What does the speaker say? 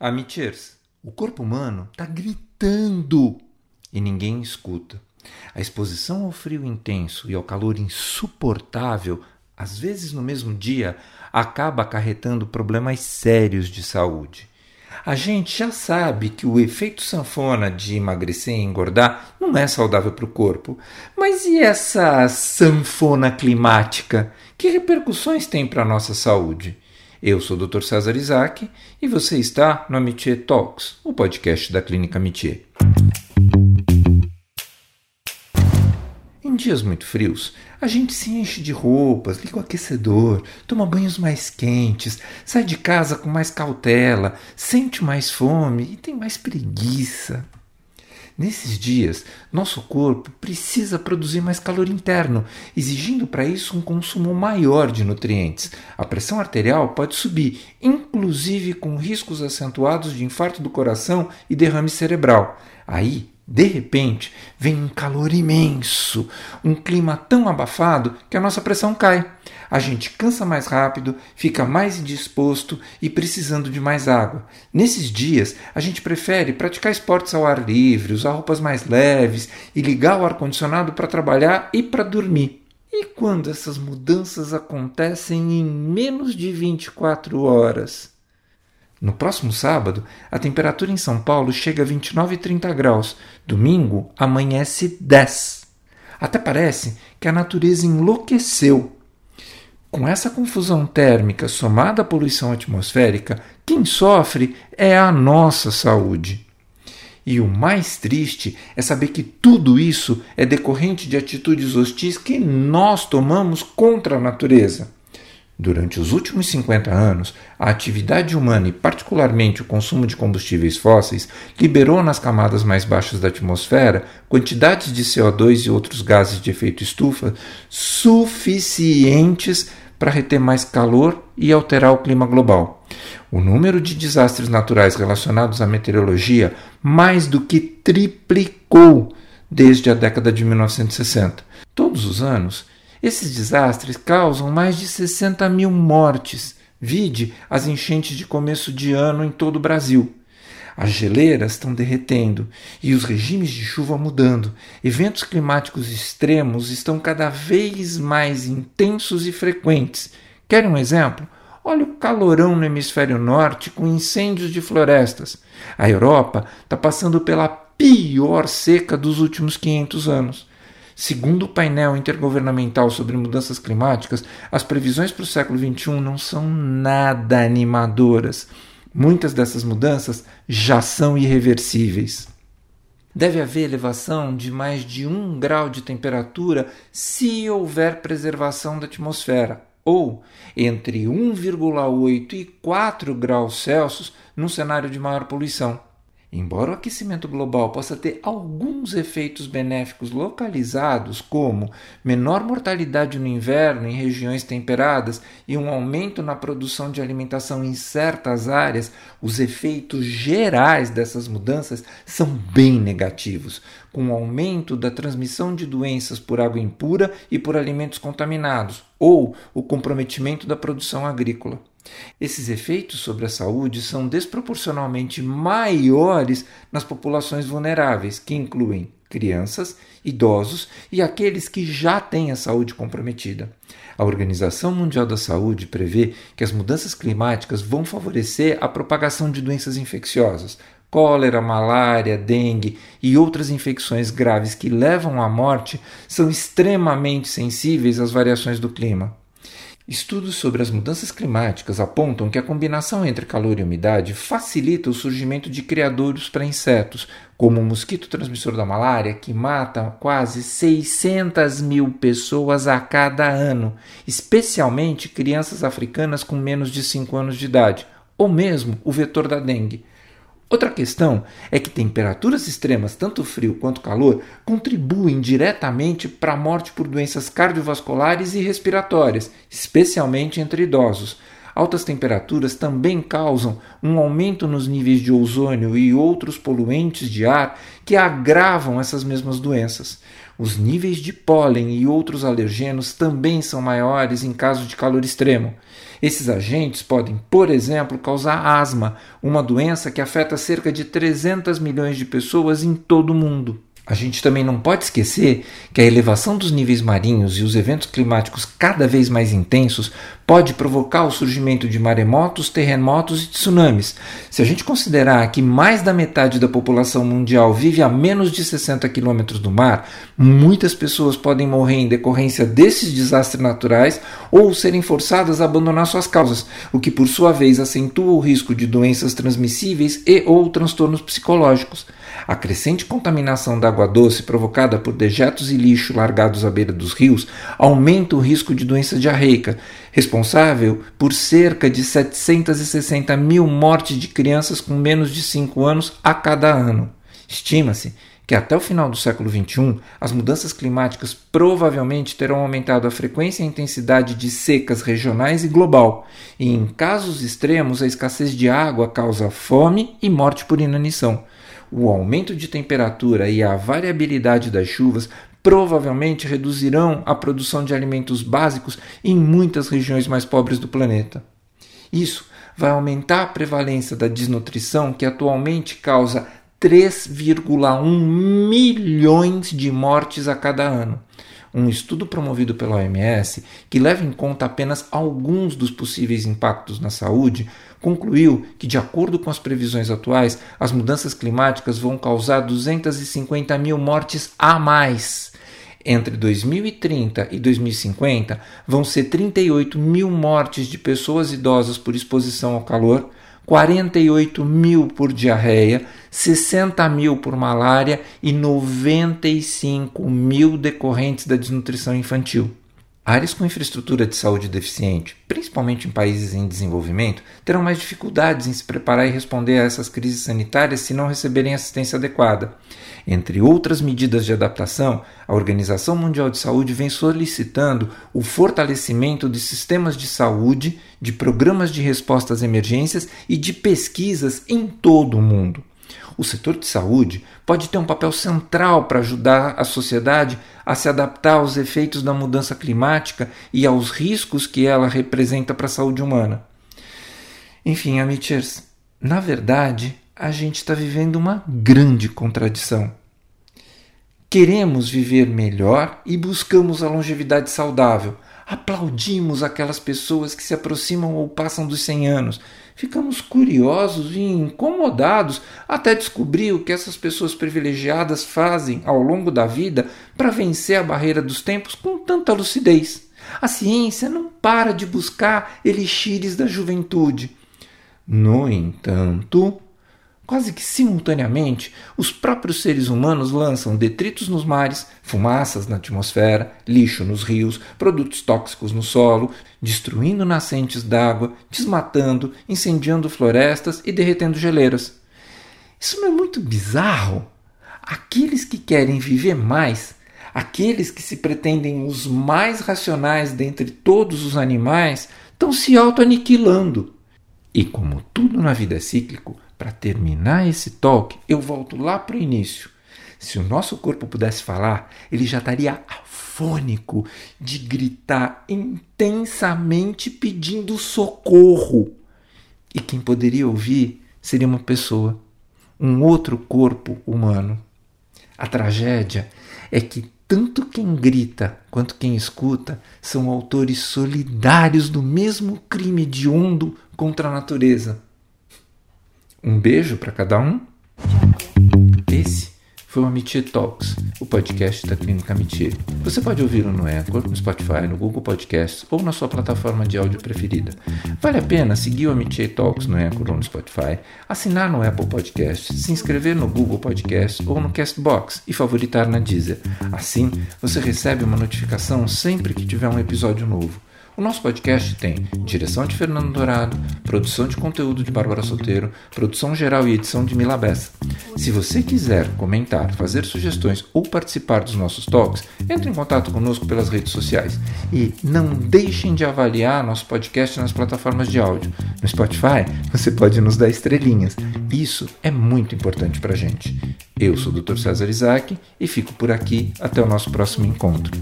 Amichers, o corpo humano está gritando e ninguém escuta. A exposição ao frio intenso e ao calor insuportável, às vezes no mesmo dia, acaba acarretando problemas sérios de saúde. A gente já sabe que o efeito sanfona de emagrecer e engordar não é saudável para o corpo. Mas e essa sanfona climática? Que repercussões tem para a nossa saúde? Eu sou o Dr. César Isaac e você está no Amitié Talks, o podcast da Clínica Amitié. Em dias muito frios, a gente se enche de roupas, liga o aquecedor, toma banhos mais quentes, sai de casa com mais cautela, sente mais fome e tem mais preguiça. Nesses dias, nosso corpo precisa produzir mais calor interno, exigindo para isso um consumo maior de nutrientes. A pressão arterial pode subir, inclusive com riscos acentuados de infarto do coração e derrame cerebral. Aí, de repente, vem um calor imenso, um clima tão abafado que a nossa pressão cai. A gente cansa mais rápido, fica mais indisposto e precisando de mais água. Nesses dias, a gente prefere praticar esportes ao ar livre, usar roupas mais leves e ligar o ar-condicionado para trabalhar e para dormir. E quando essas mudanças acontecem em menos de 24 horas? No próximo sábado, a temperatura em São Paulo chega a 29 e 30 graus. Domingo, amanhece 10. Até parece que a natureza enlouqueceu. Com essa confusão térmica somada à poluição atmosférica, quem sofre é a nossa saúde. E o mais triste é saber que tudo isso é decorrente de atitudes hostis que nós tomamos contra a natureza. Durante os últimos 50 anos, a atividade humana e, particularmente, o consumo de combustíveis fósseis liberou nas camadas mais baixas da atmosfera quantidades de CO2 e outros gases de efeito estufa suficientes para reter mais calor e alterar o clima global. O número de desastres naturais relacionados à meteorologia mais do que triplicou desde a década de 1960. Todos os anos, esses desastres causam mais de 60 mil mortes. Vide as enchentes de começo de ano em todo o Brasil. As geleiras estão derretendo e os regimes de chuva mudando. Eventos climáticos extremos estão cada vez mais intensos e frequentes. Querem um exemplo? Olha o calorão no hemisfério norte com incêndios de florestas. A Europa está passando pela pior seca dos últimos 500 anos. Segundo o painel intergovernamental sobre mudanças climáticas, as previsões para o século XXI não são nada animadoras. Muitas dessas mudanças já são irreversíveis. Deve haver elevação de mais de um grau de temperatura se houver preservação da atmosfera, ou entre 1,8 e 4 graus Celsius num cenário de maior poluição. Embora o aquecimento global possa ter alguns efeitos benéficos localizados, como menor mortalidade no inverno em regiões temperadas e um aumento na produção de alimentação em certas áreas, os efeitos gerais dessas mudanças são bem negativos, com o aumento da transmissão de doenças por água impura e por alimentos contaminados, ou o comprometimento da produção agrícola. Esses efeitos sobre a saúde são desproporcionalmente maiores nas populações vulneráveis, que incluem crianças, idosos e aqueles que já têm a saúde comprometida. A Organização Mundial da Saúde prevê que as mudanças climáticas vão favorecer a propagação de doenças infecciosas, cólera, malária, dengue e outras infecções graves que levam à morte são extremamente sensíveis às variações do clima. Estudos sobre as mudanças climáticas apontam que a combinação entre calor e umidade facilita o surgimento de criadouros para insetos, como o mosquito transmissor da malária, que mata quase 600 mil pessoas a cada ano, especialmente crianças africanas com menos de 5 anos de idade, ou mesmo o vetor da dengue. Outra questão é que temperaturas extremas, tanto frio quanto calor, contribuem diretamente para a morte por doenças cardiovasculares e respiratórias, especialmente entre idosos. altas temperaturas também causam um aumento nos níveis de ozônio e outros poluentes de ar que agravam essas mesmas doenças. Os níveis de pólen e outros alergenos também são maiores em caso de calor extremo. Esses agentes podem, por exemplo, causar asma, uma doença que afeta cerca de 300 milhões de pessoas em todo o mundo. A gente também não pode esquecer que a elevação dos níveis marinhos e os eventos climáticos cada vez mais intensos pode provocar o surgimento de maremotos, terremotos e tsunamis. Se a gente considerar que mais da metade da população mundial vive a menos de 60 quilômetros do mar, muitas pessoas podem morrer em decorrência desses desastres naturais ou serem forçadas a abandonar suas causas, o que por sua vez acentua o risco de doenças transmissíveis e ou transtornos psicológicos. A crescente contaminação da água doce provocada por dejetos e lixo largados à beira dos rios aumenta o risco de doença diarreica, responsável por cerca de 760 mil mortes de crianças com menos de 5 anos a cada ano. Estima-se que até o final do século XXI, as mudanças climáticas provavelmente terão aumentado a frequência e intensidade de secas regionais e global, e em casos extremos, a escassez de água causa fome e morte por inanição o aumento de temperatura e a variabilidade das chuvas provavelmente reduzirão a produção de alimentos básicos em muitas regiões mais pobres do planeta. Isso vai aumentar a prevalência da desnutrição, que atualmente causa 3,1 milhões de mortes a cada ano um estudo promovido pela OMS, que leva em conta apenas alguns dos possíveis impactos na saúde, concluiu que, de acordo com as previsões atuais, as mudanças climáticas vão causar 250 mil mortes a mais. Entre 2030 e 2050, vão ser 38 mil mortes de pessoas idosas por exposição ao calor, 48 mil por diarreia, 60 mil por malária e 95 mil decorrentes da desnutrição infantil. Áreas com infraestrutura de saúde deficiente, principalmente em países em desenvolvimento, terão mais dificuldades em se preparar e responder a essas crises sanitárias se não receberem assistência adequada. Entre outras medidas de adaptação, a Organização Mundial de Saúde vem solicitando o fortalecimento de sistemas de saúde, de programas de resposta às emergências e de pesquisas em todo o mundo. O setor de saúde pode ter um papel central para ajudar a sociedade a se adaptar aos efeitos da mudança climática e aos riscos que ela representa para a saúde humana. Enfim, amiters, na verdade, a gente está vivendo uma grande contradição. Queremos viver melhor e buscamos a longevidade saudável. Aplaudimos aquelas pessoas que se aproximam ou passam dos 100 anos ficamos curiosos e incomodados até descobrir o que essas pessoas privilegiadas fazem ao longo da vida para vencer a barreira dos tempos com tanta lucidez. A ciência não para de buscar elixires da juventude. No entanto, Quase que simultaneamente, os próprios seres humanos lançam detritos nos mares, fumaças na atmosfera, lixo nos rios, produtos tóxicos no solo, destruindo nascentes d'água, desmatando, incendiando florestas e derretendo geleiras. Isso não é muito bizarro? Aqueles que querem viver mais, aqueles que se pretendem os mais racionais dentre todos os animais, estão se auto-aniquilando. E como tudo na vida é cíclico, para terminar esse talk, eu volto lá para o início. Se o nosso corpo pudesse falar, ele já estaria afônico de gritar intensamente pedindo socorro. E quem poderia ouvir seria uma pessoa, um outro corpo humano. A tragédia é que tanto quem grita quanto quem escuta são autores solidários do mesmo crime hediondo contra a natureza. Um beijo para cada um. Esse foi o Amitie Talks, o podcast da Clínica Amitie. Você pode ouvi-lo no Anchor, no Spotify, no Google Podcasts ou na sua plataforma de áudio preferida. Vale a pena seguir o Amitie Talks no Anchor ou no Spotify, assinar no Apple Podcasts, se inscrever no Google Podcasts ou no Castbox e favoritar na Deezer. Assim, você recebe uma notificação sempre que tiver um episódio novo. O nosso podcast tem direção de Fernando Dourado, produção de conteúdo de Bárbara Soteiro, produção geral e edição de Mila Bessa. Se você quiser comentar, fazer sugestões ou participar dos nossos talks, entre em contato conosco pelas redes sociais. E não deixem de avaliar nosso podcast nas plataformas de áudio. No Spotify, você pode nos dar estrelinhas. Isso é muito importante para a gente. Eu sou o Dr. César Isaac e fico por aqui até o nosso próximo encontro.